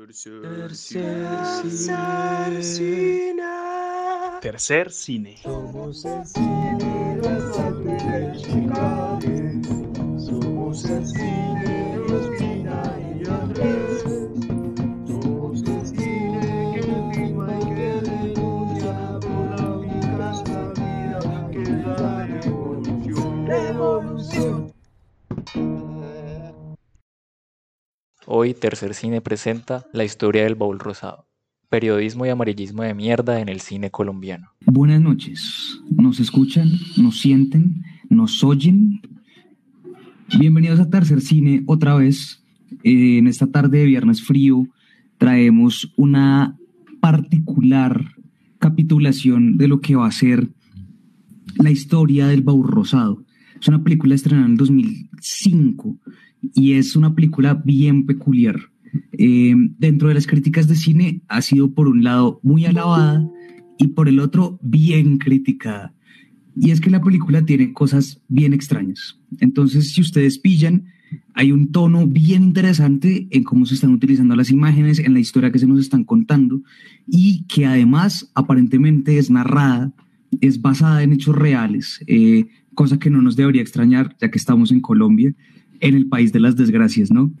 Tercer cine. Tercer cine. Somos el cine Somos el cine de Ospina y Andrés. Hoy Tercer Cine presenta la historia del baúl rosado. Periodismo y amarillismo de mierda en el cine colombiano. Buenas noches. ¿Nos escuchan? ¿Nos sienten? ¿Nos oyen? Bienvenidos a Tercer Cine otra vez. Eh, en esta tarde de viernes frío traemos una particular capitulación de lo que va a ser la historia del baúl rosado. Es una película estrenada en el 2005 y es una película bien peculiar. Eh, dentro de las críticas de cine ha sido por un lado muy alabada y por el otro bien criticada. Y es que la película tiene cosas bien extrañas. Entonces, si ustedes pillan, hay un tono bien interesante en cómo se están utilizando las imágenes, en la historia que se nos están contando y que además aparentemente es narrada, es basada en hechos reales, eh, cosa que no nos debería extrañar ya que estamos en Colombia en el país de las desgracias, ¿no?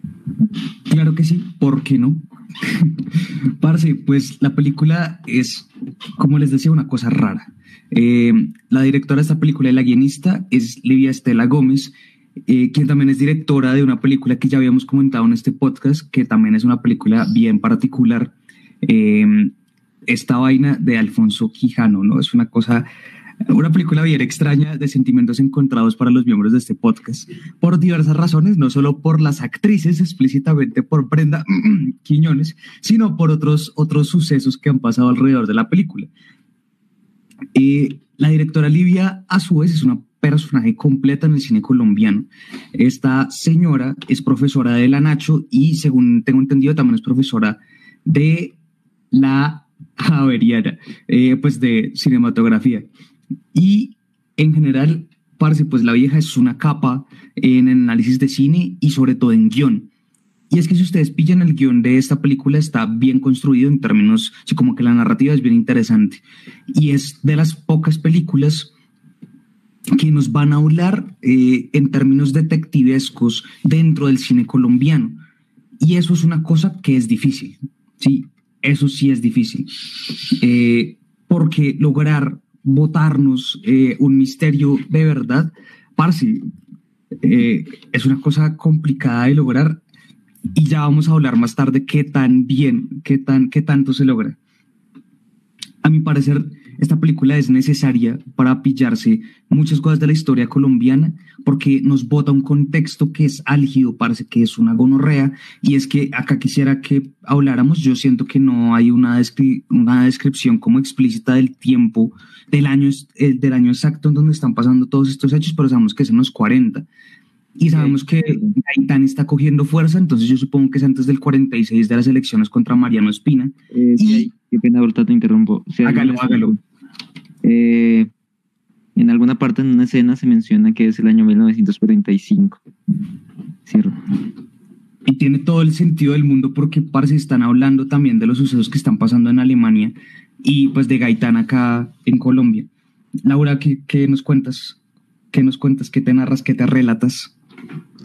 Claro que sí, ¿por qué no? Parce, pues la película es, como les decía, una cosa rara. Eh, la directora de esta película y la guionista es Livia Estela Gómez, eh, quien también es directora de una película que ya habíamos comentado en este podcast, que también es una película bien particular. Eh, esta vaina de Alfonso Quijano, ¿no? Es una cosa una película bien extraña de sentimientos encontrados para los miembros de este podcast, por diversas razones, no solo por las actrices, explícitamente por Brenda Quiñones, sino por otros, otros sucesos que han pasado alrededor de la película. Eh, la directora Livia, a su vez, es una personaje completa en el cine colombiano. Esta señora es profesora de la Nacho y, según tengo entendido, también es profesora de la Javeriana, eh, pues de cinematografía. Y en general, parece pues la vieja es una capa en análisis de cine y sobre todo en guion. Y es que si ustedes pillan el guion de esta película, está bien construido en términos, como que la narrativa es bien interesante. Y es de las pocas películas que nos van a hablar eh, en términos detectivescos dentro del cine colombiano. Y eso es una cosa que es difícil. Sí, eso sí es difícil. Eh, porque lograr votarnos eh, un misterio de verdad, parce, eh, es una cosa complicada de lograr y ya vamos a hablar más tarde qué tan bien, qué, tan, qué tanto se logra. A mi parecer, esta película es necesaria para pillarse muchas cosas de la historia colombiana porque nos bota un contexto que es álgido, parece que es una gonorrea y es que acá quisiera que habláramos, yo siento que no hay una, una descripción como explícita del tiempo del año, eh, del año exacto en donde están pasando todos estos hechos, pero sabemos que es en los 40. Y sabemos que Gaitán está cogiendo fuerza, entonces yo supongo que es antes del 46 de las elecciones contra Mariano Espina. Eh, y, qué pena, ahorita te interrumpo. hágalo, hágalo. Eh, en alguna parte en una escena se menciona que es el año 1945. Cierto. Y tiene todo el sentido del mundo porque parece están hablando también de los sucesos que están pasando en Alemania y pues de Gaitán acá en Colombia. Laura, ¿qué, qué nos cuentas? ¿Qué nos cuentas? ¿Qué te narras? ¿Qué te relatas?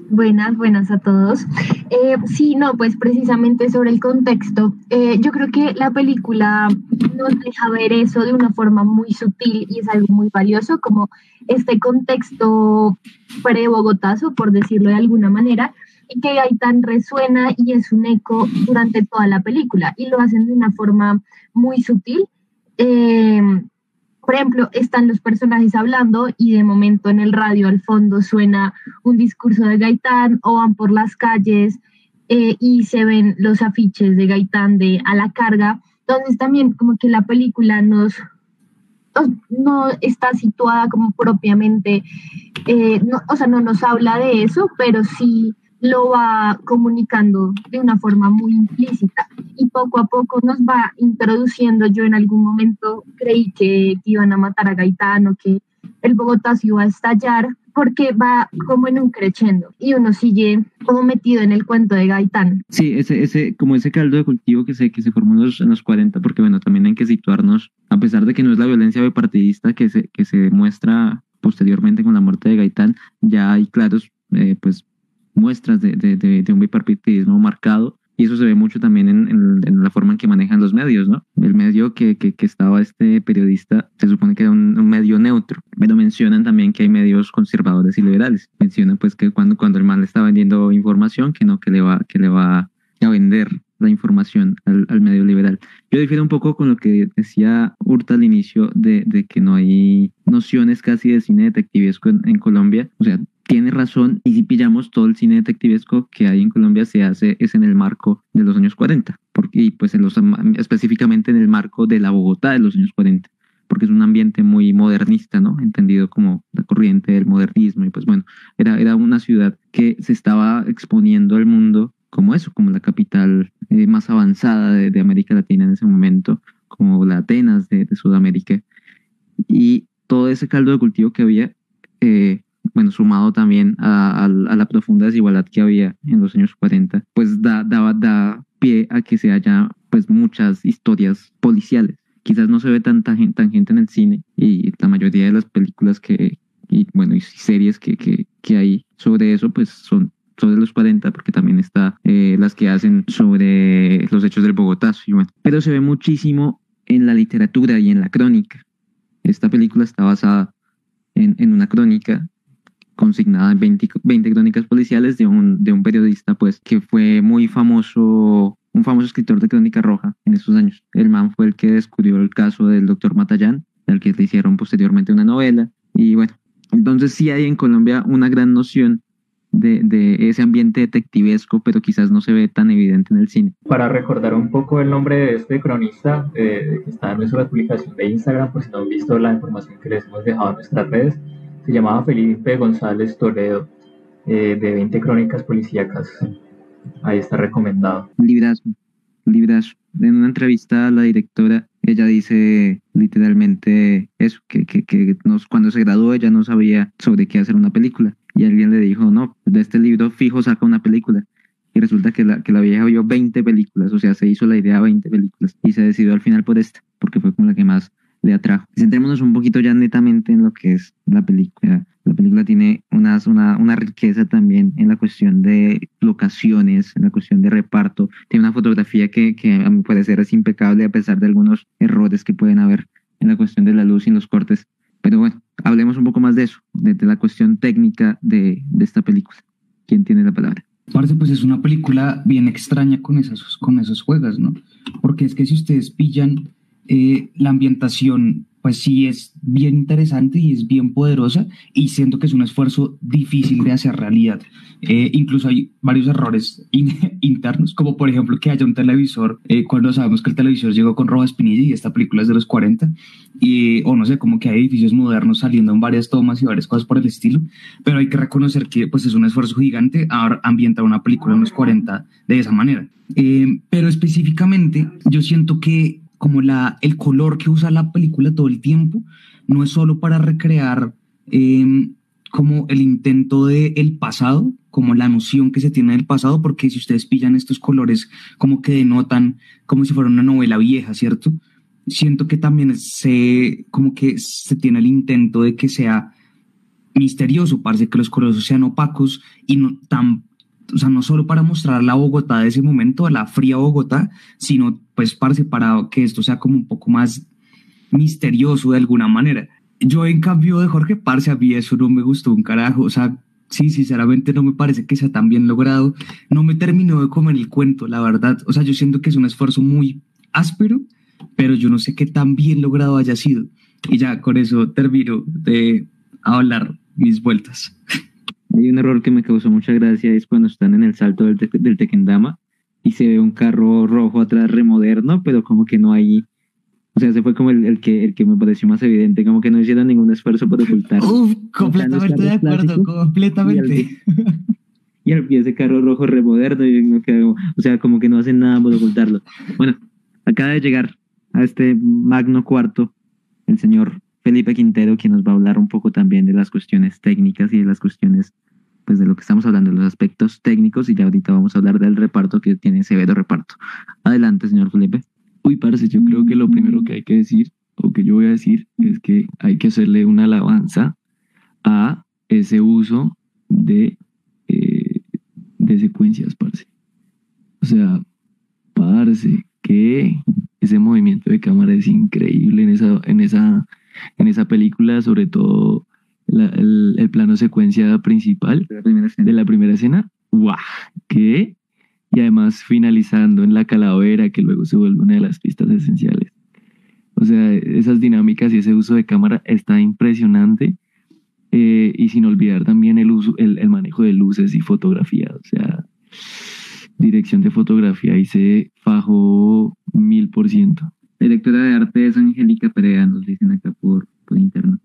Buenas, buenas a todos. Eh, sí, no, pues precisamente sobre el contexto, eh, yo creo que la película nos deja ver eso de una forma muy sutil y es algo muy valioso, como este contexto pre-bogotazo, por decirlo de alguna manera, y que tan resuena y es un eco durante toda la película y lo hacen de una forma muy sutil. Eh, por ejemplo, están los personajes hablando y de momento en el radio al fondo suena un discurso de Gaitán o van por las calles eh, y se ven los afiches de Gaitán de a la carga. Entonces también como que la película nos, no está situada como propiamente, eh, o sea, no nos habla de eso, pero sí lo va comunicando de una forma muy implícita y poco a poco nos va introduciendo. Yo en algún momento creí que, iban a matar a Gaitán o que el Bogotá se iba a estallar porque va como en un creciendo y uno sigue como metido en el cuento de Gaitán. Sí, ese, ese, como ese caldo de cultivo que se, que se formó en los, en los 40, porque bueno, también hay que situarnos, a pesar de que no es la violencia bipartidista que se, que se muestra posteriormente con la muerte de Gaitán, ya hay claros, eh, pues, muestras de, de, de, de un bipartidismo marcado y eso se ve mucho también en, en, en, la forma en que manejan los medios, ¿no? El medio que, que, que estaba este periodista se supone que era un, un, medio neutro, pero mencionan también que hay medios conservadores y liberales. Mencionan pues que cuando, cuando el mal está vendiendo información, que no, que le va, que le va a vender la información al, al, medio liberal. Yo difiero un poco con lo que decía Hurta al inicio de, de que no hay nociones casi de cine detectivesco en, en, Colombia. O sea, tiene razón y si pillamos todo el cine detectivesco que hay en Colombia se hace es en el marco de los años 40, porque, y pues en los, específicamente en el marco de la Bogotá de los años 40 porque es un ambiente muy modernista, ¿no? Entendido como la corriente del modernismo y pues bueno, era, era una ciudad que se estaba exponiendo al mundo como eso, como la capital eh, más avanzada de, de, América Latina en ese momento, como la Atenas de, de Sudamérica. Y todo ese caldo de cultivo que había, eh, bueno, sumado también a, a, a, la profunda desigualdad que había en los años 40, pues da, da, da pie a que se haya pues muchas historias policiales. Quizás no se ve tanta gente, tan gente en el cine y la mayoría de las películas que, y bueno, y series que, que, que hay sobre eso, pues son sobre los 40, porque también está eh, las que hacen sobre los hechos del Bogotazo. Y bueno, pero se ve muchísimo en la literatura y en la crónica. Esta película está basada en, en una crónica consignada en 20, 20, crónicas policiales de un, de un periodista, pues, que fue muy famoso, un famoso escritor de crónica roja en esos años. El man fue el que descubrió el caso del doctor Matallán, del que le hicieron posteriormente una novela. Y bueno, entonces sí hay en Colombia una gran noción de, de, ese ambiente detectivesco, pero quizás no se ve tan evidente en el cine. Para recordar un poco el nombre de este cronista eh, que está en nuestra publicación de Instagram, por si no han visto la información que les hemos dejado en nuestras redes, se llamaba Felipe González Toledo, eh, de 20 crónicas policíacas. Ahí está recomendado. Librazo, librazo. En una entrevista a la directora, ella dice literalmente eso, que, que, que nos, cuando se graduó ella no sabía sobre qué hacer una película y alguien le dijo, no, de este libro fijo saca una película. Y resulta que la, que la vieja vio 20 películas, o sea, se hizo la idea 20 películas y se decidió al final por esta, porque fue como la que más le atrajo. Centrémonos un poquito ya netamente en lo que es la película. La película tiene unas, una, una riqueza también en la cuestión de locaciones, en la cuestión de reparto. Tiene una fotografía que, que a mi parecer es impecable a pesar de algunos errores que pueden haber en la cuestión de la luz y los cortes. Pero bueno, hablemos un poco más de eso, de, de la cuestión técnica de, de, esta película. ¿Quién tiene la palabra? Parece pues es una película bien extraña con esos, con esos juegos, ¿no? Porque es que si ustedes pillan eh, la ambientación, pues sí es bien interesante y es bien poderosa y siento que es un esfuerzo difícil de hacer realidad. Eh, incluso hay varios errores in internos, como por ejemplo que haya un televisor, eh, cuando sabemos que el televisor llegó con Roja Spinilla y esta película es de los 40, y, o no sé, como que hay edificios modernos saliendo en varias tomas y varias cosas por el estilo, pero hay que reconocer que pues es un esfuerzo gigante ambientar una película en los 40 de esa manera. Eh, pero específicamente yo siento que como la, el color que usa la película todo el tiempo, no es solo para recrear eh, como el intento del el pasado, como la noción que se tiene del pasado, porque si ustedes pillan estos colores como que denotan como si fuera una novela vieja, ¿cierto? Siento que también se, como que se tiene el intento de que sea misterioso, parece que los colores sean opacos y no tan o sea, no solo para mostrar la Bogotá de ese momento, la fría Bogotá, sino pues para que esto sea como un poco más misterioso de alguna manera. Yo en cambio de Jorge Parce, a mí eso no me gustó un carajo, o sea, sí, sinceramente no me parece que sea tan bien logrado, no me terminó de comer el cuento, la verdad, o sea, yo siento que es un esfuerzo muy áspero, pero yo no sé qué tan bien logrado haya sido. Y ya con eso termino de hablar mis vueltas. Hay un error que me causó mucha gracia, es cuando están en el salto del, te del Tequendama y se ve un carro rojo atrás remoderno, pero como que no hay... O sea, ese fue como el, el, que, el que me pareció más evidente, como que no hicieron ningún esfuerzo por ocultarlo. Uf, completamente de acuerdo, completamente. Y al pie ese carro rojo remoderno, y me quedo, o sea, como que no hacen nada por ocultarlo. Bueno, acaba de llegar a este magno cuarto el señor Felipe Quintero, quien nos va a hablar un poco también de las cuestiones técnicas y de las cuestiones, pues de lo que estamos hablando, los aspectos técnicos, y ya ahorita vamos a hablar del reparto que tiene severo reparto. Adelante, señor Felipe. Uy, parce, yo creo que lo primero que hay que decir, o que yo voy a decir, es que hay que hacerle una alabanza a ese uso de, eh, de secuencias, parce. O sea, parce, que ese movimiento de cámara es increíble en esa, en esa, en esa película, sobre todo la- el, el plano secuencia principal De la primera escena. de la primera escena. ¡Guau! ¿Qué? Y además finalizando en la calavera, que luego se vuelve una de las pistas esenciales. O sea, esas dinámicas y ese uso de cámara está impresionante. Eh, y sin olvidar también el uso, el, el manejo de luces y fotografía. O sea, dirección de fotografía y se fajó mil por ciento. Directora de arte es Angélica Perea, nos dicen acá por, por interno.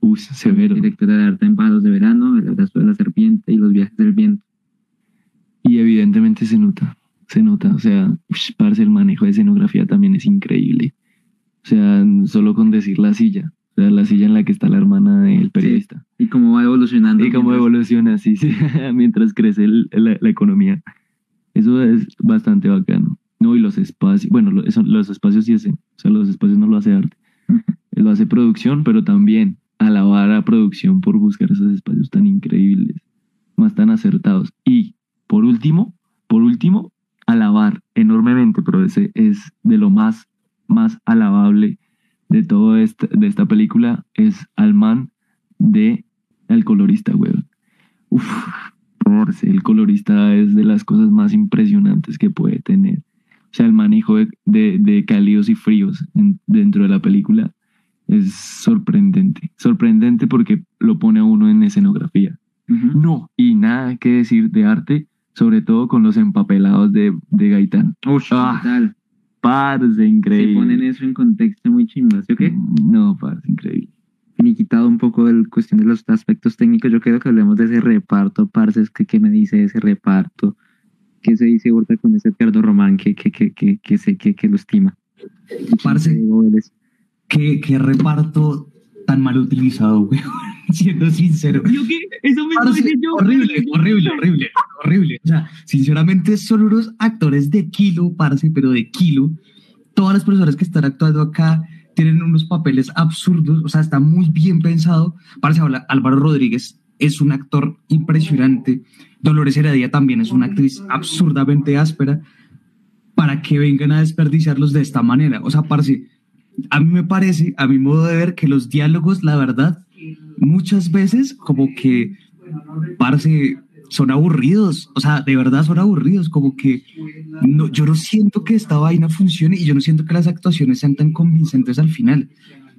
Uy, severo. Directora de arte en Pájaros de Verano, El abrazo de la serpiente y Los viajes del viento. Y evidentemente se nota, se nota, o sea, parce, el manejo de escenografía también es increíble. O sea, solo con decir la silla, o sea, la silla en la que está la hermana del periodista. Y cómo va evolucionando. Y cómo mientras- evoluciona, sí, sí, mientras crece el- la, la economía. Eso es bastante bacano. No, y los espacios, bueno, lo- eso- los espacios sí hacen, o sea, los espacios no lo hace arte, lo hace producción, pero también alabar a producción por buscar esos espacios tan increíbles, más tan acertados. Y por último, por último, alabar enormemente, pero ese es de lo más, más alabable de todo esta, de esta película, es al man de el colorista, weón. Uf, el colorista es de las cosas más impresionantes que puede tener. O sea, el manejo de, de- cálidos y fríos en- dentro de la película es sorprendente. Sorprendente porque lo pone a uno en escenografía. No, y nada que decir de arte, sobre todo con los empapelados de, de Gaitán. Ush, Ah, total. Parce, Se increíble. ponen eso en contexto muy chimba, ¿sí o qué? No, parce, increíble. finiquitado un poco de la cuestión de los aspectos técnicos, yo quiero que hablemos de ese reparto, parce, es que qué me dice ese reparto, qué se dice ahorita con ese Ricardo Román que, que, que, que, que, sé que, que lo estima. Parce, Vélez. Qué, qué reparto tan mal utilizado, weón. Siendo sincero. Eso mismo Parce, yo. horrible, horrible, horrible, horrible. O sea, sinceramente son unos actores de kilo, parce, pero de kilo. Todas las personas que están actuando acá tienen unos papeles absurdos, o sea, está muy bien pensado. Parce, Álvaro Rodríguez es un actor impresionante. Dolores Heredia también es una actriz absurdamente áspera. Para que vengan a desperdiciarlos de esta manera. O sea, parce, a mí me parece, a mi modo de ver, que los diálogos, la verdad, muchas veces como que, parce, son aburridos, o sea, de verdad son aburridos, como que no, yo no siento que esta vaina funcione y yo no siento que las actuaciones sean tan convincentes al final,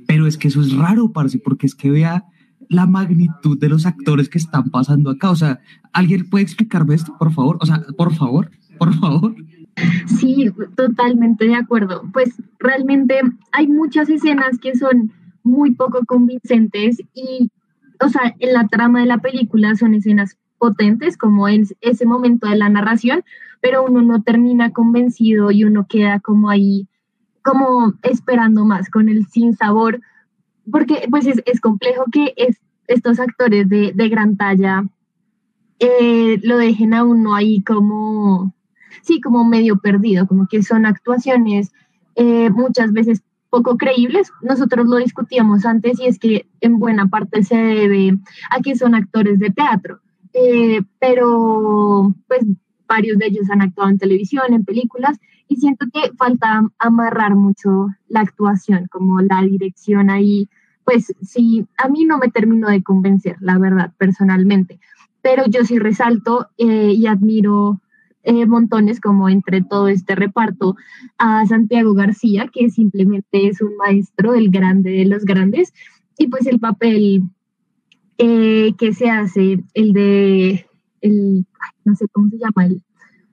pero es que eso es raro, parce, porque es que vea la magnitud de los actores que están pasando acá, o sea, ¿alguien puede explicarme esto, por favor? O sea, por favor, por favor. Sí, totalmente de acuerdo. Pues realmente hay muchas escenas que son muy poco convincentes y, o sea, en la trama de la película son escenas potentes como en ese momento de la narración, pero uno no termina convencido y uno queda como ahí, como esperando más, con el sin sabor, porque pues es, complejo que es, estos actores de, de gran talla eh, lo dejen a uno ahí como sí, como medio perdido, como que son actuaciones eh, muchas veces poco creíbles. Nosotros lo discutíamos antes y es que en buena parte se debe a que son actores de teatro, eh, pero pues varios de ellos han actuado en televisión, en películas, y siento que falta amarrar mucho la actuación, como la dirección ahí, pues sí, a mí no me terminó de convencer, la verdad, personalmente, pero yo sí resalto eh, y admiro eh, montones como entre todo este reparto a Santiago García, que simplemente es un maestro, el grande de los grandes, y pues el papel eh, que se hace, el de, el, no sé cómo se llama, el,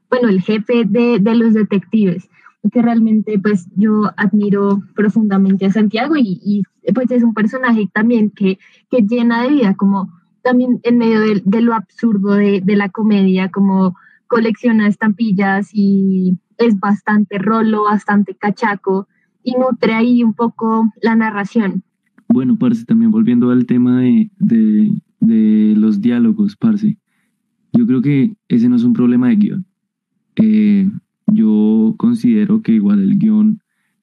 bueno, el jefe de, de los detectives, que realmente pues yo admiro profundamente a Santiago y, y, pues es un personaje también que, que llena de vida, como también en medio de, de lo absurdo de, de la comedia, como colecciona estampillas y es bastante rolo, bastante cachaco y nutre ahí un poco la narración. Bueno, parce, también volviendo al tema de, de, los diálogos, parce. Yo creo que ese no es un problema de guion. Eh, yo considero que igual el guion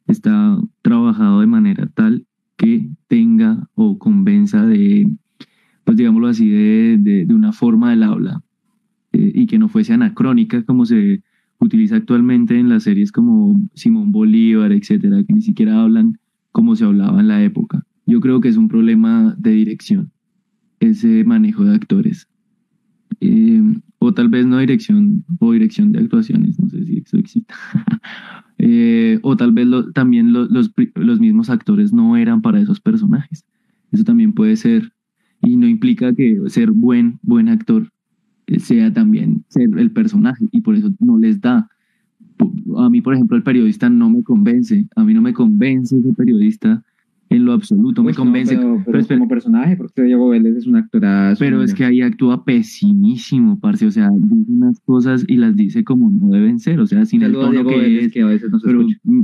está trabajado de manera tal que tenga o convenza de, pues digámoslo así, de, de, de una forma del habla eh, y que no fuese anacrónica como se utiliza actualmente en las series como Simón Bolívar, etcétera, que ni siquiera hablan como se hablaba en la época. Yo creo que es un problema de dirección, ese manejo de actores. Eh, o tal vez no dirección o dirección de actuaciones, no sé si eso existe. eh, o tal vez también lo, los, los mismos actores no eran para esos personajes. Eso también puede ser. Y no implica que ser buen, buen actor sea también ser el personaje y por eso no les da. A mí, por ejemplo, el periodista no me convence. A mí no me convence ese periodista en lo absoluto. Pues me convence. No, pero, pero, pero espera, como personaje, porque Diego Vélez es un actorazo. pero es que ahí actúa pesimísimo, parce. O sea, dice unas cosas y las dice como no deben ser. O sea, sin el a tono Diego que Vélez, es. que a veces no se pero, mm,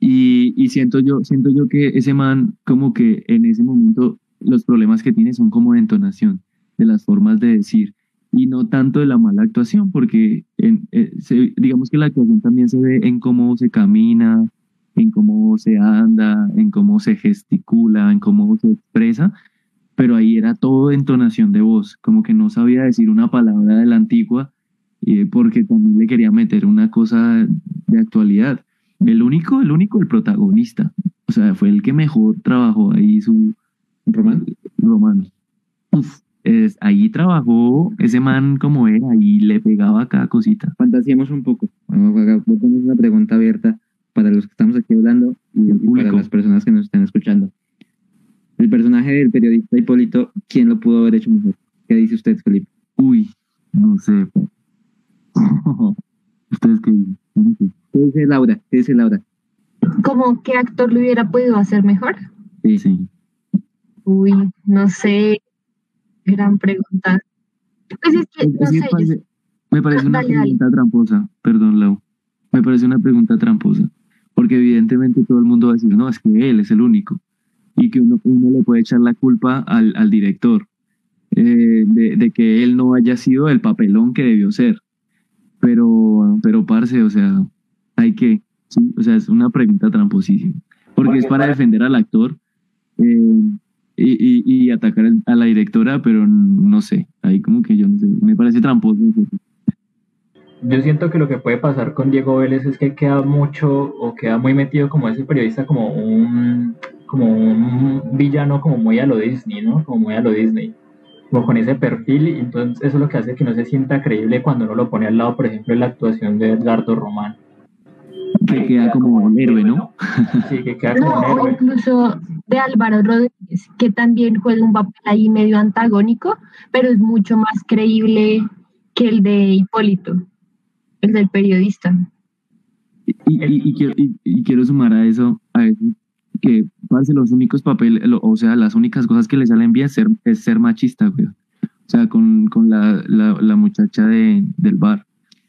y, y siento yo siento yo que ese man como que en ese momento los problemas que tiene son como de entonación de las formas de decir y no tanto de la mala actuación porque eh, digamos que la actuación también se ve en cómo se camina en cómo se anda en cómo se gesticula en cómo se expresa pero ahí era todo entonación de voz como que no sabía decir una palabra de la antigua eh, porque también le quería meter una cosa de actualidad el único, el único, el protagonista. O sea, fue el que mejor trabajó ahí su Román. romano. Uf, es, ahí trabajó ese man como era y le pegaba cada cosita. Fantasiemos un poco. Bueno, poner una pregunta abierta para los que estamos aquí hablando y, y para las personas que nos están escuchando. El personaje del periodista Hipólito, ¿quién lo pudo haber hecho mejor? ¿Qué dice usted, Felipe? Uy, no sé. ¿Ustedes qué dicen? ¿Qué dice Laura? ¿Qué dice Laura? ¿Cómo qué actor lo hubiera podido hacer mejor? Sí. Sí. Uy, no sé. Gran pregunta. Pues es que, no Es que sé, yo- parece- me parece una Dale, dale. pregunta tramposa. Perdón, Lau. Me parece una pregunta tramposa. Porque evidentemente todo el mundo va a decir, no, es que él es el único. Y que uno, uno le puede echar la culpa al, al director eh, de, de que él no haya sido el papelón que debió ser. Pero, pero parce, o sea, hay que, sí, o sea, es una pregunta tramposísima. Porque es para defender al actor eh, y, y, y atacar a la directora, pero no sé, ahí como que yo no sé, me parece tramposo. Yo siento que lo que puede pasar con Diego Vélez es que queda mucho o queda muy metido como ese periodista como un como un villano como muy a lo Disney, ¿no? Como muy a lo Disney. Como con ese perfil y entonces eso es lo que hace que no se sienta creíble cuando uno lo pone al lado, por ejemplo, de la actuación de Edgardo Román. Que queda como el héroe, ¿no? Sí, que queda no, como un o héroe. incluso de Álvaro Rodríguez, que también juega un papel ahí medio antagónico, pero es mucho más creíble que el de Hipólito, el del periodista. Y, y- y quiero, y- y quiero sumar a eso, a eso que parce, los únicos papeles, lo- o sea, las únicas cosas que le salen bien es ser, es ser machista, güey. O sea, con, con la, la, la muchacha de, del bar.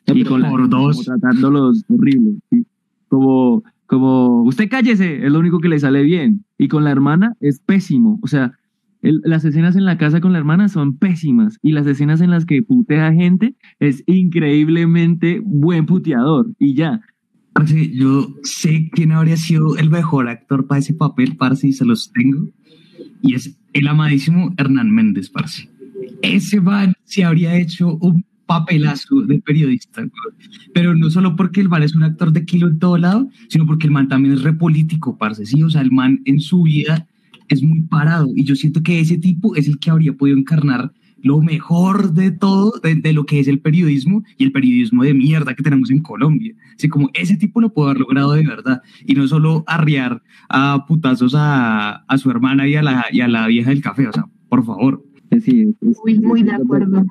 Y con la, Por dos. como tratándolos horrible, ¿sí? Como, como, usted cállese, es lo único que le sale bien. Y con la hermana es pésimo. O sea, las escenas en la casa con la hermana son pésimas. Y las escenas en las que putea gente es increíblemente buen puteador. Y ya. Parce, yo sé quién habría sido el mejor actor para ese papel, parce, y se los tengo. Y es el amadísimo Hernán Méndez, parce. Ese man se habría hecho un papelazo de periodista, pero no solo porque el man es un actor de kilo en todo lado, sino porque el man también es repolítico, parce, sí, o sea, el man en su vida es muy parado y yo siento que ese tipo es el que habría podido encarnar lo mejor de todo, de, de lo que es el periodismo y el periodismo de mierda que tenemos en Colombia. Así como ese tipo lo puede haber logrado de verdad y no solo arriar a putazos a, a su hermana y a, la, y a la vieja del café, o sea, por favor. Sí, es- es- Muy, muy de acuerdo.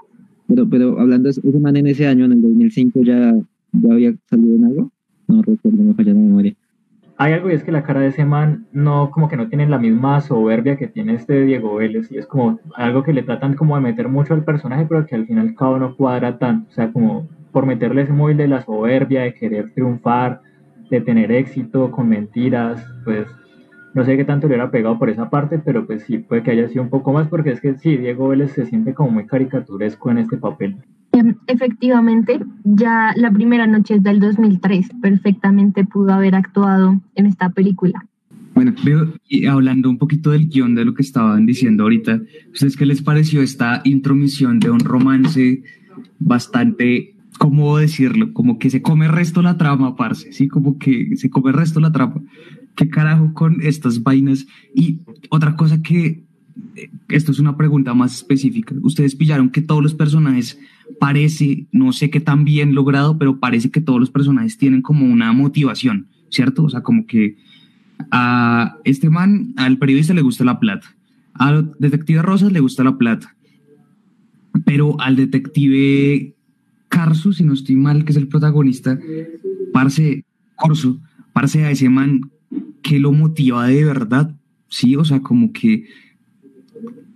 Pero, pero hablando de eso, ese man en ese año, en el 2005, ya, ya había salido en algo. No recuerdo, me falla la memoria. Hay algo y es que la cara de ese man no, como que no tiene la misma soberbia que tiene este Diego Vélez y es como algo que le tratan como de meter mucho al personaje pero que al final cabo no cuadra tanto, o sea, como por meterle ese móvil de la soberbia, de querer triunfar, de tener éxito con mentiras, pues No sé qué tanto le hubiera pegado por esa parte, pero pues sí, puede que haya sido un poco más, porque es que sí, Diego Vélez se siente como muy caricaturesco en este papel. Em, Efectivamente, ya la primera noche es del 2003, perfectamente pudo haber actuado en esta película. Bueno, veo, y hablando un poquito del guion de lo que estaban diciendo ahorita, ¿ustedes qué les pareció esta intromisión de un romance bastante, cómo decirlo? Como que se come el resto la trama, parce, ¿sí? Como que se come el resto la trama. ¿Qué carajo con estas vainas? Y otra cosa que, eh, esto es una pregunta más específica, ¿ustedes pillaron que todos los personajes parece, no sé qué tan bien logrado, pero parece que todos los personajes tienen como una motivación, ¿cierto? O sea, como que a este man, al periodista le gusta la plata, al detective Rosas le gusta la plata, pero al detective Carso, si no estoy mal, que es el protagonista, parce, Corso, parce a ese man que lo motiva de verdad, sí, o sea, como que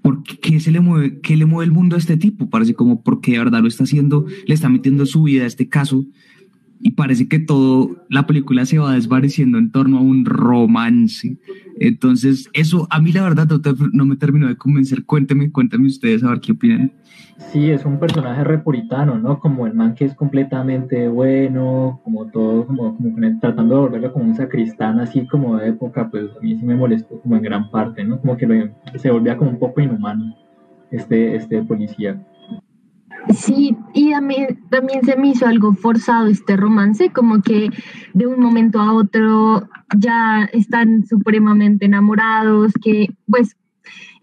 ¿por qué, qué se le mueve, qué le mueve el mundo a este tipo? Parece como porque de verdad lo está haciendo, le está metiendo su vida a este caso y parece que todo la película se va desvaneciendo en torno a un romance. Entonces, eso a mí la verdad no, no me terminó de convencer. Cuénteme, cuéntame ustedes a ver qué opinan. Sí, es un personaje repuritano, ¿no? Como el man que es completamente bueno, como todo, como, como tratando de volverlo como un sacristán así como de época, pues a mí sí me molestó como en gran parte, ¿no? Como que lo- se volvía como un poco inhumano este, este policía. Sí, y también, se me hizo algo forzado este romance, como que de un momento a otro ya están supremamente enamorados, que pues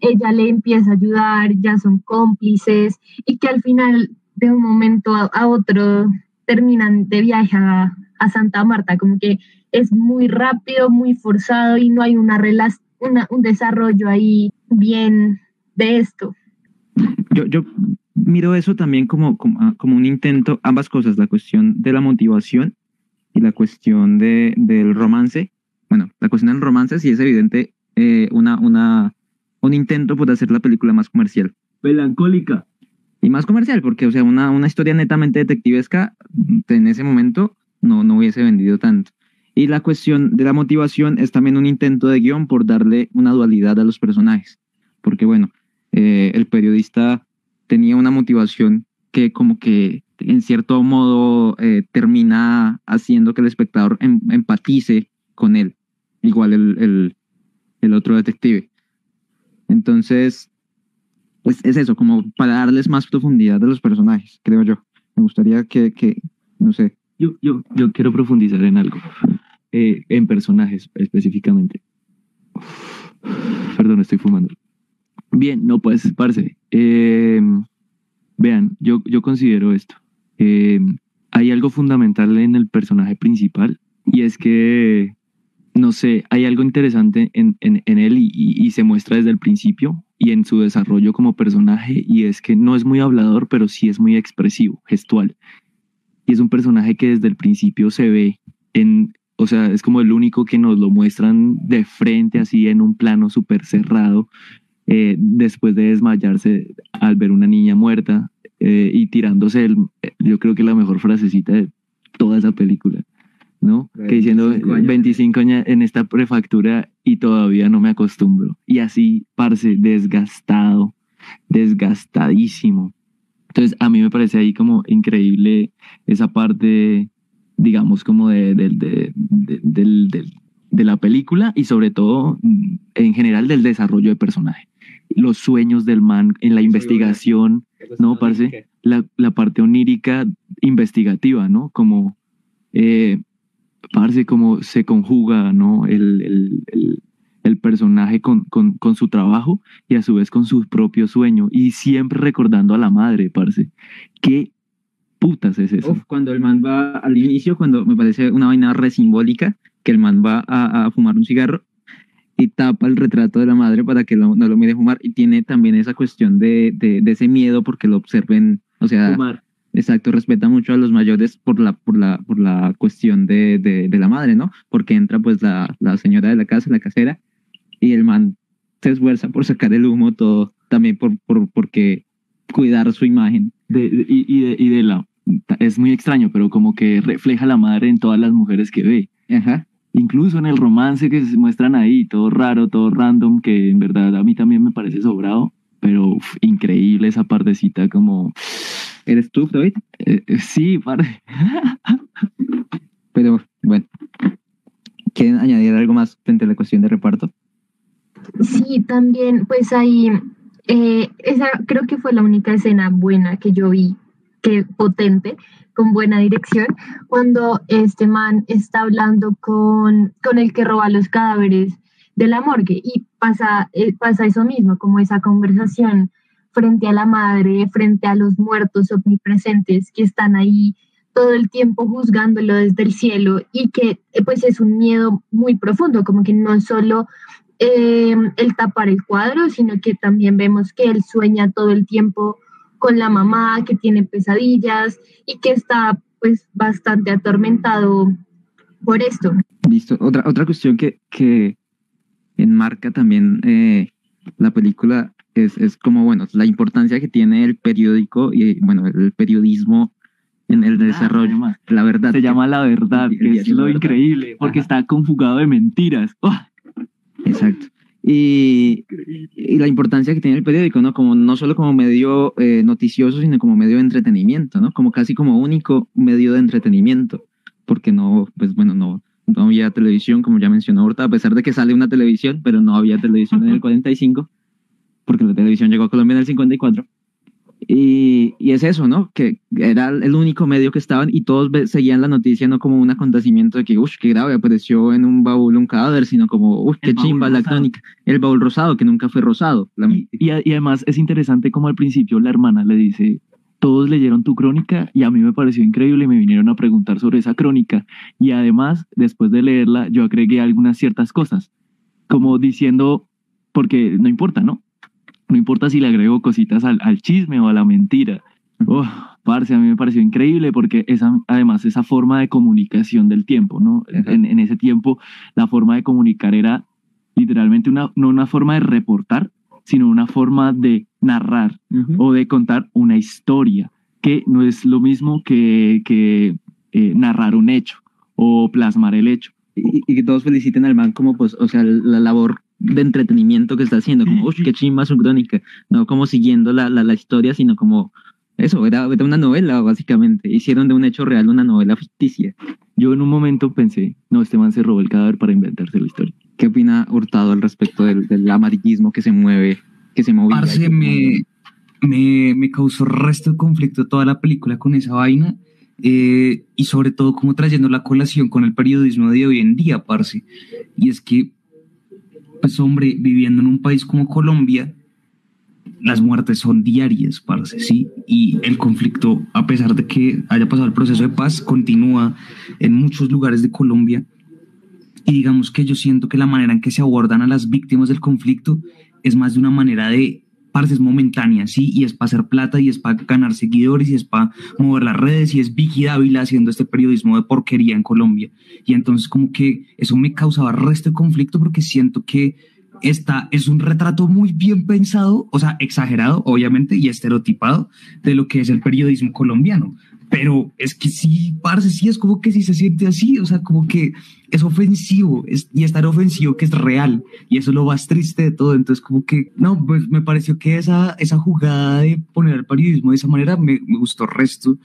ella le empieza a ayudar, ya son cómplices y que al final de un momento a, otro terminan de viaje a, Santa Marta, como que es muy rápido, muy forzado y no hay una relación, un desarrollo ahí bien de esto. Yo, yo miro eso también como, como, ah, como un intento, ambas cosas, la cuestión de la motivación y la cuestión de, del romance. Bueno, la cuestión del romance sí es evidente eh, una, una, un intento por hacer la película más comercial. Melancólica. Y más comercial, porque, o sea, una, una historia netamente detectivesca en ese momento no, no hubiese vendido tanto. Y la cuestión de la motivación es también un intento de guion por darle una dualidad a los personajes. Porque, bueno, eh, el periodista tenía una motivación que como que en cierto modo eh, termina haciendo que el espectador em, empatice con él, igual el, el, otro detective. Entonces, pues es eso, como para darles más profundidad a los personajes, creo yo. Me gustaría que, que no sé. Yo, yo, yo quiero profundizar en algo, eh, en personajes específicamente. Perdón, estoy fumando. Bien, no, pues, parce. eh, vean, yo, yo considero esto. Eh, hay algo fundamental en el personaje principal y es que, no sé, hay algo interesante en, en, en él y, y- y se muestra desde el principio y en su desarrollo como personaje y es que no es muy hablador, pero sí es muy expresivo, gestual. Y es un personaje que desde el principio se ve en, o sea, es como el único que nos lo muestran de frente, así en un plano súper cerrado, eh, después de desmayarse al ver una niña muerta eh, y tirándose, el, yo creo que la mejor frasecita de toda esa película, ¿no? Que diciendo 25 años. 25 años en esta prefactura y todavía no me acostumbro. Y así, parce, desgastado, desgastadísimo. Entonces, a mí me parece ahí como increíble esa parte, digamos, como de, de, de, de, la película y sobre todo, en general, del desarrollo de personaje. Los sueños del man en la investigación, no, parce, la, la parte onírica investigativa, ¿no? Como, eh, parce, como se conjuga, ¿no? El, el, el, el personaje con, con, con su trabajo y a su vez con su propio sueño y siempre recordando a la madre, parce. ¿Qué putas es eso? Uf, cuando el man va al inicio, cuando me parece una vaina re simbólica, que el man va a, a fumar un cigarro y tapa el retrato de la madre para que lo- no lo mire fumar y tiene también esa cuestión de, de, de ese miedo porque lo observen, o sea, Fumar. exacto, respeta mucho a los mayores por la, por la, por la cuestión de, de, la madre, ¿no? Porque entra pues la, la señora de la casa, la casera, y el man se esfuerza por sacar el humo todo, también por, por, porque cuidar su imagen. Y, y de, y de la... Es muy extraño, pero como que refleja la madre en todas las mujeres que ve. Ajá. Incluso en el romance que se muestran ahí, todo raro, todo random, que en verdad a mí también me parece sobrado, pero uf, increíble esa partecita como... ¿Eres tú, David? eh, eh, sí, parce. Pero bueno, ¿quieren añadir algo más frente a la cuestión de reparto? Sí, también, pues ahí, eh, esa creo que fue la única escena buena que yo vi, que potente, con buena dirección, cuando este man está hablando con, con el que roba los cadáveres de la morgue. Y pasa, eh, pasa eso mismo, como esa conversación frente a la madre, frente a los muertos omnipresentes que están ahí todo el tiempo juzgándolo desde el cielo y que eh, pues es un miedo muy profundo, como que no solo eh, el tapar el cuadro, sino que también vemos que él sueña todo el tiempo con la mamá, que tiene pesadillas y que está pues bastante atormentado por esto. Listo. Otra, otra cuestión que, que enmarca también eh, la película es, es como, bueno, la importancia que tiene el periódico y, bueno, el periodismo en el desarrollo. además, la verdad. Se que- llama La Verdad, que es lo Verdad. increíble, porque Ajá. está conjugado de mentiras. ¡Oh! Exacto. Y, y la importancia que tiene el periódico, ¿no? Como no solo como medio eh, noticioso, sino como medio de entretenimiento, ¿no? Como casi como único medio de entretenimiento, porque no, pues bueno, no, no había televisión, como ya mencionó Horta, a pesar de que sale una televisión, pero no había televisión en el 45, porque la televisión llegó a Colombia en el 54. Y, y es eso, ¿no? Que era el único medio que estaban y todos seguían la noticia no como un acontecimiento de que, uff, qué grave, apareció en un baúl un cadáver, sino como, uff, qué chimba la rosado. crónica. El baúl rosado, que nunca fue rosado. Y, y además es interesante como al principio la hermana le dice, todos leyeron tu crónica y a mí me pareció increíble y me vinieron a preguntar sobre esa crónica. Y además, después de leerla, yo agregué algunas ciertas cosas, como diciendo, porque no importa, ¿no? No importa si le agrego cositas al, al chisme o a la mentira. Oh, parce, a mí me pareció increíble porque esa, además esa forma de comunicación del tiempo, ¿no? En, en ese tiempo la forma de comunicar era literalmente una, no una forma de reportar, sino una forma de narrar o de contar una historia, que no es lo mismo que, que eh, narrar un hecho o plasmar el hecho. y, y que todos feliciten al man como, pues, o sea, la labor de entretenimiento que está haciendo, como, uff, qué chimba su crónica, no como siguiendo la, la, la historia, sino como, eso, era, era una novela, básicamente. Hicieron de un hecho real una novela ficticia. Yo en un momento pensé, no, este man se robó el cadáver para inventarse la historia. ¿Qué opina Hurtado al respecto del, del amarillismo que se mueve, que se movía? Parce, me, me, me causó resto de conflicto toda la película con esa vaina. eh, y sobre todo como trayendo la colación con el periodismo de hoy en día, parce. Y es que, pues hombre, viviendo en un país como Colombia, las muertes son diarias, parce, sí. Y el conflicto, a pesar de que haya pasado el proceso de paz, continúa en muchos lugares de Colombia. Y digamos que yo siento que la manera en que se abordan a las víctimas del conflicto es más de una manera de partes momentáneas, ¿sí? Y es para hacer plata y es para ganar seguidores y es para mover las redes y es Vicky Dávila haciendo este periodismo de porquería en Colombia. Y entonces como que eso me causaba resto de conflicto porque siento que esta es un retrato muy bien pensado, o sea, exagerado, obviamente, y estereotipado de lo que es el periodismo colombiano. Pero es que sí, parce, sí, es como que sí se siente así, o sea, como que es ofensivo, es, y es tan ofensivo que es real, y eso es lo más triste de todo. Entonces, como que, no, pues me pareció que esa, esa jugada de poner el periodismo de esa manera me, me gustó resto,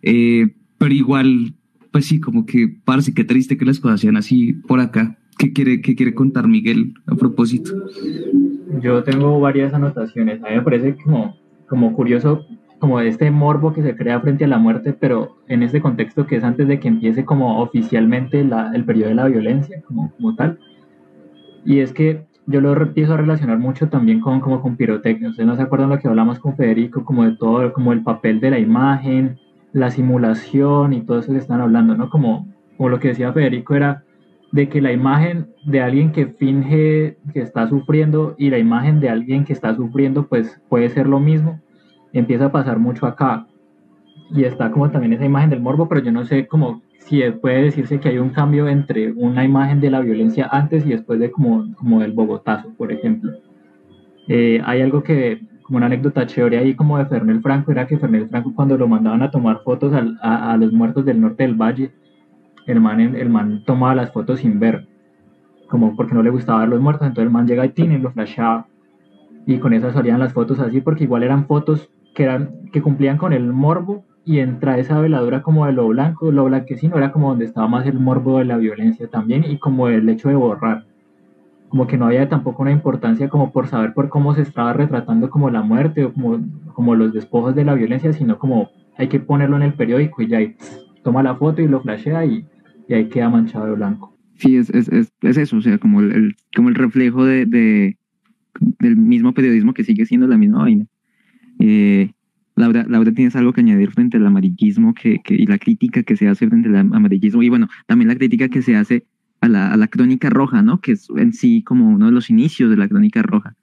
eh, pero igual, pues sí, como que parece que triste que las cosas sean así por acá. ¿Qué quiere, qué quiere contar Miguel a propósito? Yo tengo varias anotaciones. A mí me parece como, como curioso como este morbo que se crea frente a la muerte, pero en este contexto que es antes de que empiece como oficialmente la- el periodo de la violencia, como, como tal. Y es que yo lo empiezo a relacionar mucho también con, como con pirotecnia. Ustedes no se acuerdan lo que hablamos con Federico, como de todo, como el papel de la imagen, la simulación y todo eso que están hablando, ¿no? Como, como lo que decía Federico era de que la imagen de alguien que finge que está sufriendo y la imagen de alguien que está sufriendo pues puede ser lo mismo. Empieza a pasar mucho acá. Y está como también esa imagen del morbo, pero yo no sé cómo si puede decirse que hay un cambio entre una imagen de la violencia antes y después de como, como del Bogotazo, por ejemplo. Eh, hay algo que, como una anécdota chévere ahí como de Fernel Franco, era que Fernel Franco cuando lo mandaban a tomar fotos al- a, a los muertos del norte del valle, el man, el man tomaba las fotos sin ver, como porque no le gustaba ver los muertos, entonces el man llega y tiene, lo flashaba y con esas salían las fotos así porque igual eran fotos que eran que cumplían con el morbo y entra esa veladura como de lo blanco, lo blanquecino era como donde estaba más el morbo de la violencia también y como el hecho de borrar. Como que no había tampoco una importancia como por saber por cómo se estaba retratando como la muerte o como, como los despojos de la violencia, sino como hay que ponerlo en el periódico y ya y toma la foto y lo flashea y, y ahí queda manchado de blanco. Sí, es, es, es, es eso, o sea, como el, como el reflejo de, de- del mismo periodismo que sigue siendo la misma vaina. Eh, Laura, Laura, ¿tienes algo que añadir frente al amarillismo que, que- y la crítica que se hace frente al amarillismo? Y bueno, también la crítica que se hace a la, a la crónica roja, ¿no? Que es en sí como uno de los inicios de la crónica roja.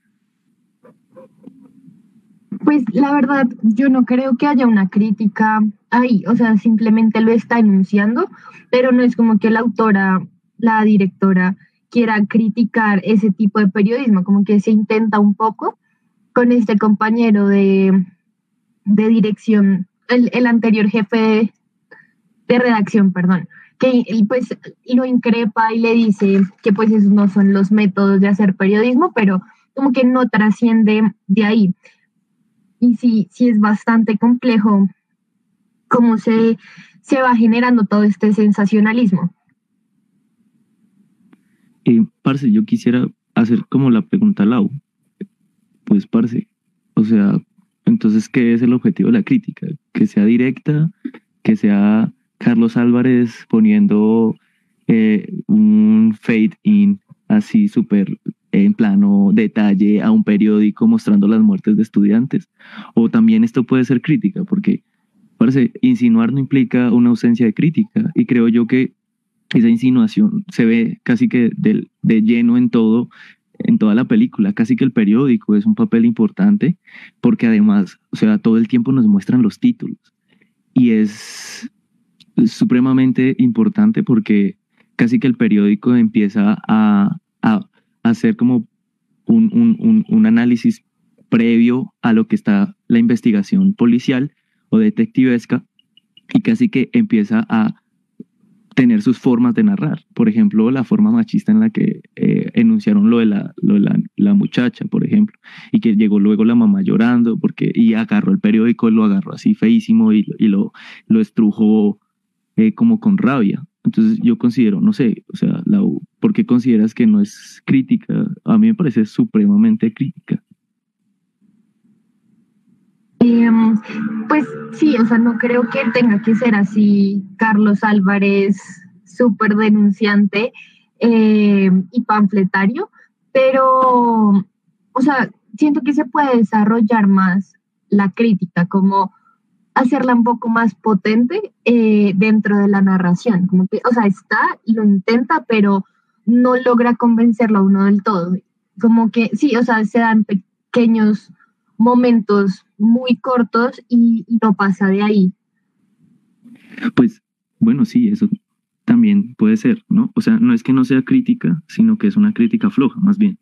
Pues la verdad, yo no creo que haya una crítica ahí, o sea, simplemente lo está enunciando, pero no es como que la autora, la directora, quiera criticar ese tipo de periodismo, como que se intenta un poco con este compañero de, de dirección, el, el anterior jefe de, redacción, perdón, que pues lo increpa y le dice que pues esos no son los métodos de hacer periodismo, pero como que no trasciende de ahí y sí, sí es bastante complejo cómo se, se va generando todo este sensacionalismo. Eh, parce, yo quisiera hacer como la pregunta a Lau. Pues, o sea, entonces, ¿qué es el objetivo de la crítica? Que sea directa, que sea Carlos Álvarez poniendo eh, un fade in así súper en plano detalle a un periódico mostrando las muertes de estudiantes. O también esto puede ser crítica, porque parece insinuar no implica una ausencia de crítica. Y creo yo que esa insinuación se ve casi que de lleno en todo, en toda la película. Casi que el periódico es un papel importante, porque además, o sea, todo el tiempo nos muestran los títulos. Y es supremamente importante porque casi que el periódico empieza a, a hacer como un, un, un, un, análisis previo a lo que está la investigación policial o detectivesca y casi que empieza a tener sus formas de narrar. Por ejemplo, la forma machista en la que eh, enunciaron lo de, la, lo de la, la, muchacha, por ejemplo, y que llegó luego la mamá llorando porque y agarró el periódico, lo agarró así feísimo y, y lo, lo estrujó eh, como con rabia. Entonces yo considero, no sé, o sea, la, ¿por qué consideras que no es crítica? A mí me parece supremamente crítica. Eh, pues sí, o sea, no creo que tenga que ser así Carlos Álvarez, súper denunciante eh, y panfletario, pero, o sea, siento que se puede desarrollar más la crítica, como hacerla un poco más potente eh, dentro de la narración, como que, o sea, está lo intenta, pero no logra convencerlo a uno del todo. Como que sí, o sea, se dan pequeños momentos muy cortos y, y, no pasa de ahí. Pues bueno, sí, eso también puede ser, ¿no? O sea, no es que no sea crítica, sino que es una crítica floja, más bien.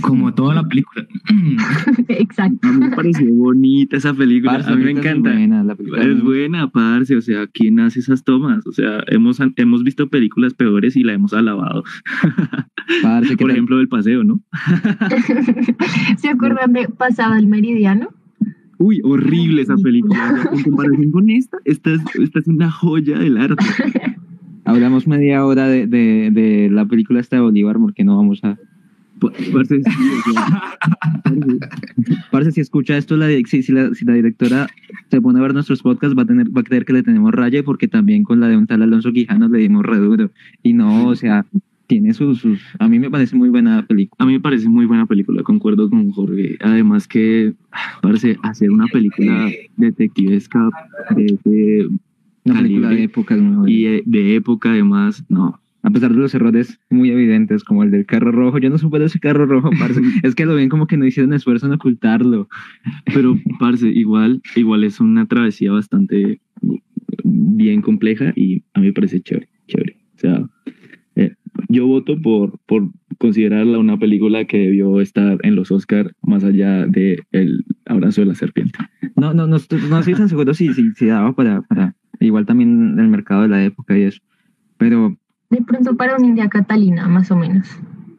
Como toda la película. Exacto. A mí me pareció bonita esa película. Parce, a mí me encanta. Es buena, la película es buena, parce. O sea, ¿quién hace esas tomas? O sea, hemos, hemos visto películas peores y la hemos alabado. Parce, Por ejemplo, del paseo, ¿no? ¿Se acuerdan de Pasado el Meridiano? Uy, horrible esa película. En comparación con esta, esta es, esta es una joya del arte. Hablamos media hora de, de, de la película esta de Bolívar, porque no vamos a Parce, sí, o sea, parce, si escucha esto, la, si, si, la, si, la, directora se pone a ver nuestros podcasts, va a, tener, va a creer que le tenemos raya, porque también con la de un tal Alonso Quijano le dimos re duro. Y no, o sea, tiene sus, sus, A mí me parece muy buena película. A mí me parece muy buena película, concuerdo con Jorge. Además que, parece, hacer una película detectivesca de, de una película de época. Y de, de época, además, no, a pesar de los errores muy evidentes, como el del carro rojo. Yo no supe ese carro rojo, parce. es que lo ven como que no hicieron esfuerzo en ocultarlo. Pero, parce, igual, igual es una travesía bastante bien compleja y a mí me parece chévere, chévere. O sea, eh, yo voto por, por considerarla una película que debió estar en los Oscar más allá de El abrazo de la serpiente. No, no, no, no estoy tan seguro si, si, si daba para, para igual también el mercado de la época y eso. Pero De pronto para una India Catalina, más o menos.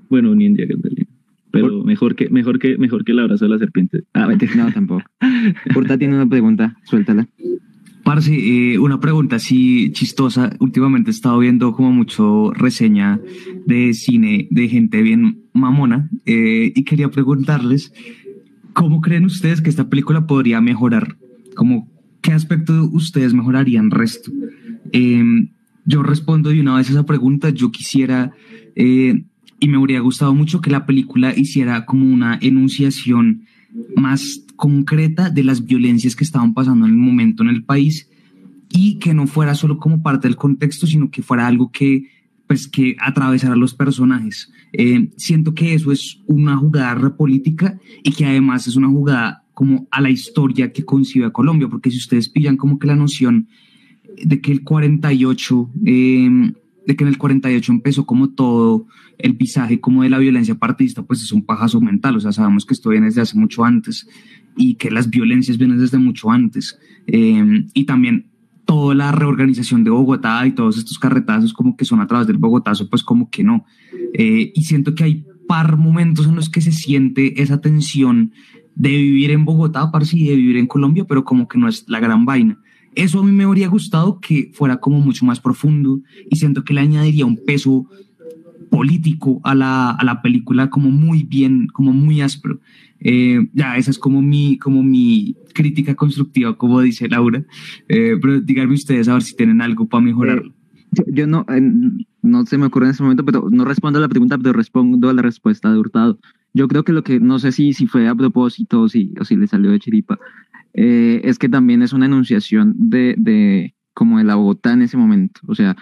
Bueno, un India Catalina. Pero mejor que, mejor que, mejor que el abrazo de la serpiente. Ah, no, tampoco. Hurta tiene una pregunta, suéltala. Parce, eh, una pregunta así chistosa. Últimamente he estado viendo como mucho reseña de cine de gente bien mamona eh, y quería preguntarles, ¿cómo creen ustedes que esta película podría mejorar? Como, ¿Qué aspecto ustedes mejorarían resto? Eh, yo respondo de una vez esa pregunta. Yo quisiera, eh, y me habría gustado mucho que la película hiciera como una enunciación más concreta de las violencias que estaban pasando en el momento en el país y que no fuera solo como parte del contexto, sino que fuera algo que pues que atravesara a los personajes. Eh, siento que eso es una jugada política y que además es una jugada como a la historia que concibe a Colombia, porque si ustedes pillan como que la noción de que el 48, eh, de que en el 48 empezó como todo el pisaje como de la violencia partidista, pues es un pajazo mental, o sea, sabemos que esto viene desde hace mucho antes y que las violencias vienen desde mucho antes. Eh, y también toda la reorganización de Bogotá y todos estos carretazos como que son a través del Bogotazo, pues como que no. Eh, y siento que hay par momentos en los que se siente esa tensión de vivir en Bogotá, parce, y de vivir en Colombia, pero como que no es la gran vaina. Eso a mí me habría gustado que fuera como mucho más profundo y siento que le añadiría un peso político a la, a la película como muy bien, como muy áspero. Eh, ya, esa es como mi, como mi crítica constructiva, como dice Laura. Eh, pero díganme ustedes a ver si tienen algo para mejorarlo. Yo, yo no, eh, no se me ocurre en ese momento, pero no respondo a la pregunta, pero respondo a la respuesta de Hurtado. Yo creo que lo que, no sé si, si fue a propósito o si, o si le salió de chiripa, eh, es que también es una enunciación de, de como de la Bogotá en ese momento. O sea,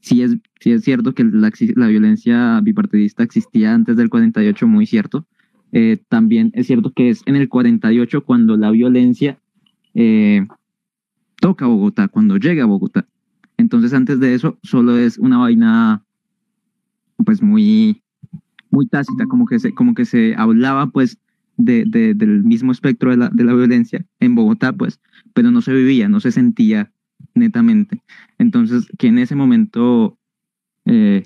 sí es, sí es cierto que la, la violencia bipartidista existía antes del 48, muy cierto. Eh, también es cierto que es en el 48 cuando la violencia eh, toca Bogotá, cuando llega a Bogotá. Entonces antes de eso solo es una vaina pues muy, muy tácita, como que se, como que se hablaba pues de, de- del mismo espectro de la, de la violencia en Bogotá pues, pero no se vivía, no se sentía netamente. Entonces que en ese momento eh,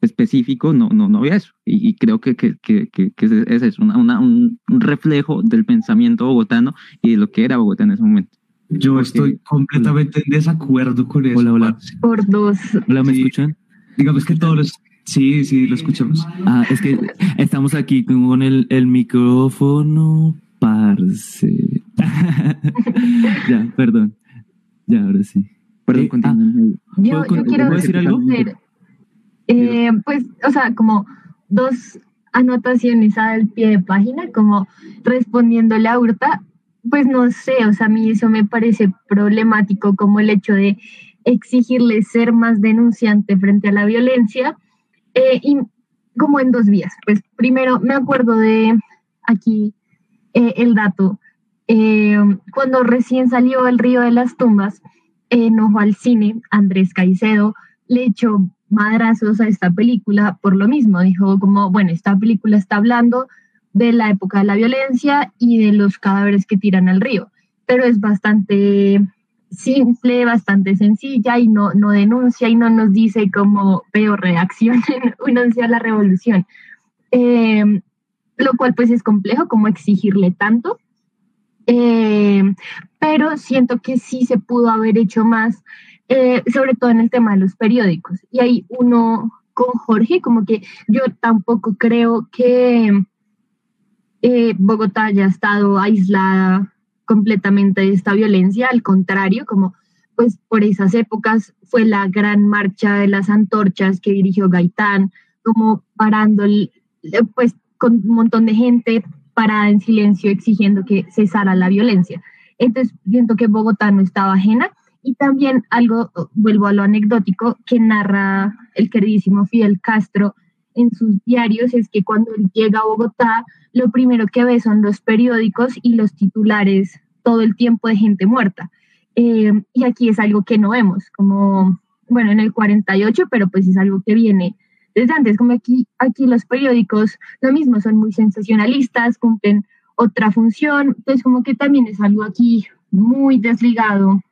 específico no, no, no había eso. Y, y creo que, que, que, que, ese- es una, una- un, un reflejo del pensamiento bogotano y de lo que era Bogotá en ese momento. Yo Porque- estoy completamente en desacuerdo con eso. Hola, hola. Por dos. Hola, ¿me Sí. escuchan? Digamos que todos los... Sí, sí, lo escuchamos. Ah, es que estamos aquí con el, el micrófono, parce. ya, perdón. Ya, ahora sí. Perdón, Eh, continúen. Yo, ¿Puedo yo quiero ¿puedo decir algo? hacer, eh, pues, o sea, como dos anotaciones al pie de página, como respondiéndole a Hurta, pues no sé, o sea, a mí eso me parece problemático, como el hecho de exigirle ser más denunciante frente a la violencia, eh, y como en dos vías. Pues primero, me acuerdo de aquí eh, el dato, eh, cuando recién salió El Río de las Tumbas, enojó al cine, Andrés Caicedo le echó madrazos a esta película por lo mismo. Dijo como, bueno, esta película está hablando de la época de la violencia y de los cadáveres que tiran al río, pero es bastante simple, bastante sencilla y no, no denuncia y no nos dice como peor reacción, únanse a la revolución. Eh, lo cual pues es complejo como exigirle tanto. Eh, pero siento que sí se pudo haber hecho más, eh, sobre todo en el tema de los periódicos. Y ahí uno con Jorge, como que yo tampoco creo que eh, Bogotá haya estado aislada completamente esta violencia, al contrario, como pues por esas épocas fue la gran marcha de las antorchas que dirigió Gaitán, como parando, el- pues con un montón de gente parada en silencio exigiendo que cesara la violencia. Entonces, siento que Bogotá no estaba ajena. Y también algo, vuelvo a lo anecdótico, que narra el queridísimo Fidel Castro en sus diarios, es que cuando él llega a Bogotá, lo primero que ve son los periódicos y los titulares todo el tiempo de gente muerta. Eh, y aquí es algo que no vemos, como, bueno, en el 48, pero pues es algo que viene desde antes, como aquí, aquí los periódicos, lo mismo, son muy sensacionalistas, cumplen otra función, entonces como que también es algo aquí muy desligado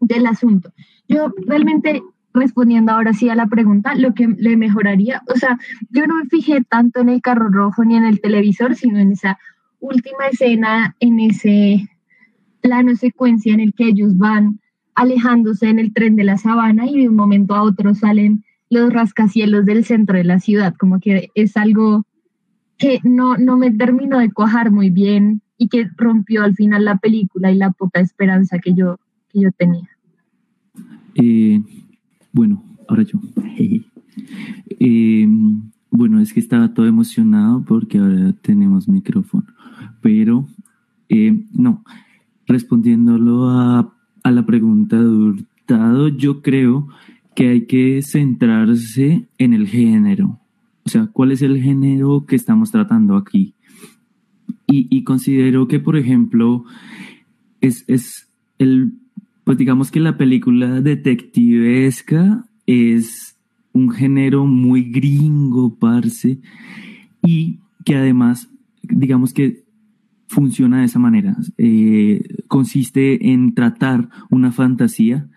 del asunto. Yo realmente respondiendo ahora sí a la pregunta, lo que le mejoraría, o sea, yo no me fijé tanto en el carro rojo ni en el televisor, sino en esa última escena, en ese plano secuencia en el que ellos van alejándose en el tren de la sabana y de un momento a otro salen los rascacielos del centro de la ciudad, como que es algo que no, no me terminó de cuajar muy bien y que rompió al final la película y la poca esperanza que yo, que yo tenía. Bueno, ahora yo. Eh, bueno, es que estaba todo emocionado porque ahora tenemos micrófono, pero eh, no, respondiéndolo a, a la pregunta de Hurtado, yo creo que hay que centrarse en el género. O sea, ¿cuál es el género que estamos tratando aquí? Y, y considero que, por ejemplo, es, es el pues digamos que la película detectivesca es un género muy gringo, parce, y que además, digamos que funciona de esa manera. Eh, consiste en tratar una fantasía,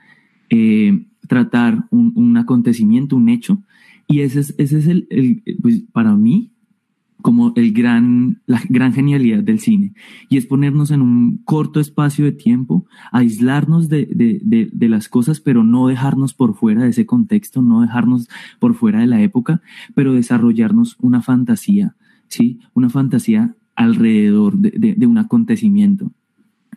eh, tratar un, un, acontecimiento, un hecho, y ese es, ese es el, el pues para mí, como el gran, la gran genialidad del cine, y es ponernos en un corto espacio de tiempo, aislarnos de, de, de, las cosas, pero no dejarnos por fuera de ese contexto, no dejarnos por fuera de la época, pero desarrollarnos una fantasía, ¿sí? Una fantasía alrededor de, de un acontecimiento.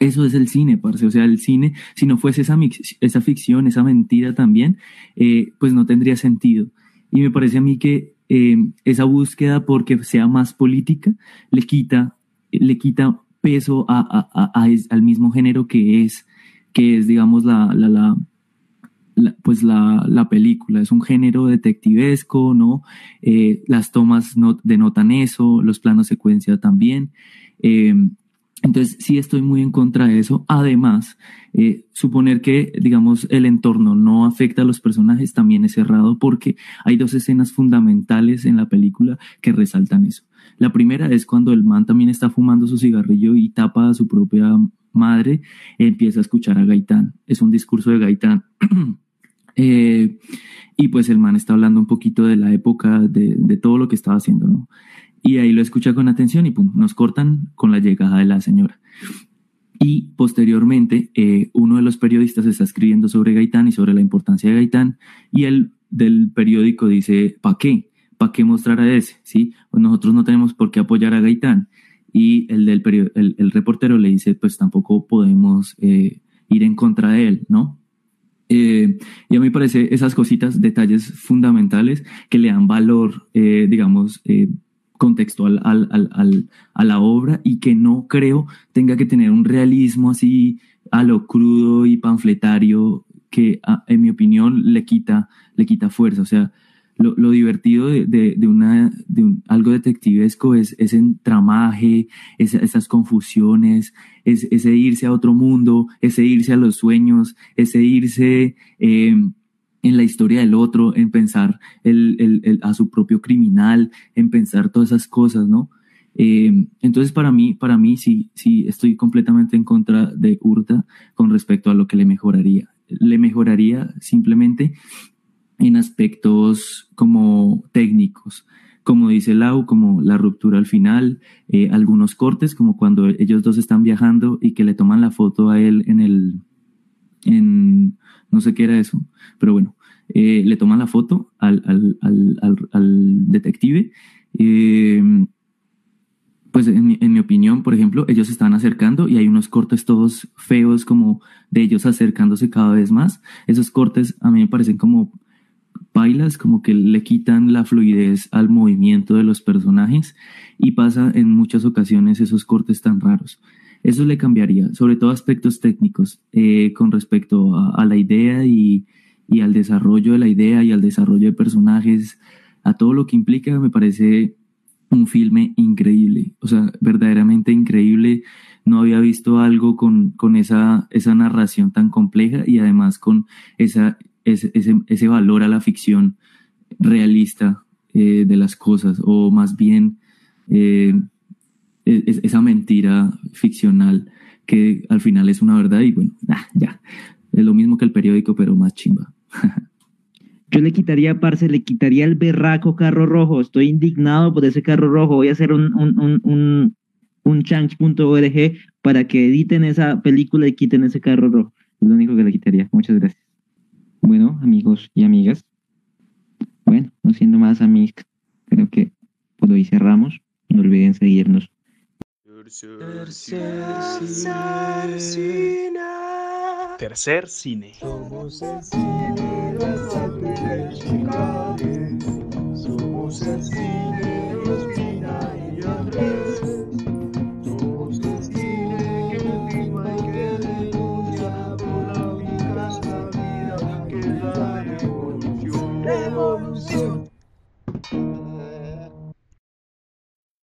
Eso es el cine, parce. O sea, el cine, si no fuese esa, esa ficción, esa mentira también, eh, pues no tendría sentido. Y me parece a mí que eh, esa búsqueda porque sea más política le quita, le quita peso al mismo género que es, que es digamos, la, la, la, pues la, la, película. Es un género detectivesco, ¿no? Eh, las tomas no, denotan eso, los planos secuencia también. Eh, entonces, sí estoy muy en contra de eso. Además, eh, suponer que, digamos, el entorno no afecta a los personajes también es errado porque hay dos escenas fundamentales en la película que resaltan eso. La primera es cuando el man también está fumando su cigarrillo y tapa a su propia madre, empieza a escuchar a Gaitán. Es un discurso de Gaitán. eh, y pues el man está hablando un poquito de la época, de, de todo lo que estaba haciendo, ¿no? Y ahí lo escucha con atención y pum, nos cortan con la llegada de la señora. Y posteriormente, eh, uno de los periodistas está escribiendo sobre Gaitán y sobre la importancia de Gaitán, y el del periódico dice, ¿para qué? ¿Para qué mostrar a ese? ¿Sí? Pues nosotros no tenemos por qué apoyar a Gaitán. Y el del el, el, reportero le dice, pues tampoco podemos eh, ir en contra de él, ¿no? Eh, y a mí me parece esas cositas, detalles fundamentales que le dan valor, eh, digamos, contextual al, a la obra y que no creo tenga que tener un realismo así a lo crudo y panfletario que en mi opinión le quita, le quita fuerza. O sea, lo, lo divertido de, de, una, de un, algo detectivesco es ese entramaje, es, esas confusiones, es, ese irse a otro mundo, ese irse a los sueños, ese irse... Eh, en la historia del otro, en pensar el, el, el, a su propio criminal, en pensar todas esas cosas, ¿no? Eh, entonces, para mí, para mí sí, sí, estoy completamente en contra de Hurta con respecto a lo que le mejoraría. Le mejoraría simplemente en aspectos como técnicos, como dice Lau, como la ruptura al final, eh, algunos cortes, como cuando ellos dos están viajando y que le toman la foto a él en el, en, no sé qué era eso, pero bueno, eh, le toman la foto al, al, al, al detective. Eh, pues en, en, mi opinión, por ejemplo, ellos se están acercando y hay unos cortes todos feos como de ellos acercándose cada vez más. Esos cortes a mí me parecen como bailas, como que le quitan la fluidez al movimiento de los personajes y pasa en muchas ocasiones esos cortes tan raros. Eso le cambiaría, sobre todo aspectos técnicos eh, con respecto a, la idea y, al desarrollo de la idea y al desarrollo de personajes, a todo lo que implica, me parece un filme increíble, o sea, verdaderamente increíble. No había visto algo con, esa, narración tan compleja y además con esa, ese, ese, ese valor a la ficción realista eh, de las cosas, o más bien eh, esa mentira ficcional que al final es una verdad y bueno, ah, ya. Es lo mismo que el periódico, pero más chimba. Yo le quitaría, parce, le quitaría el berraco carro rojo. Estoy indignado por ese carro rojo. Voy a hacer un, un, un, un, un change.org para que editen esa película y quiten ese carro rojo. Es lo único que le quitaría. Muchas gracias. Bueno, amigos y amigas. Bueno, no siendo más amigos, creo que por hoy cerramos. No olviden seguirnos. Tercer cine. Somos el cine Salto y de Chicago. Somos el cine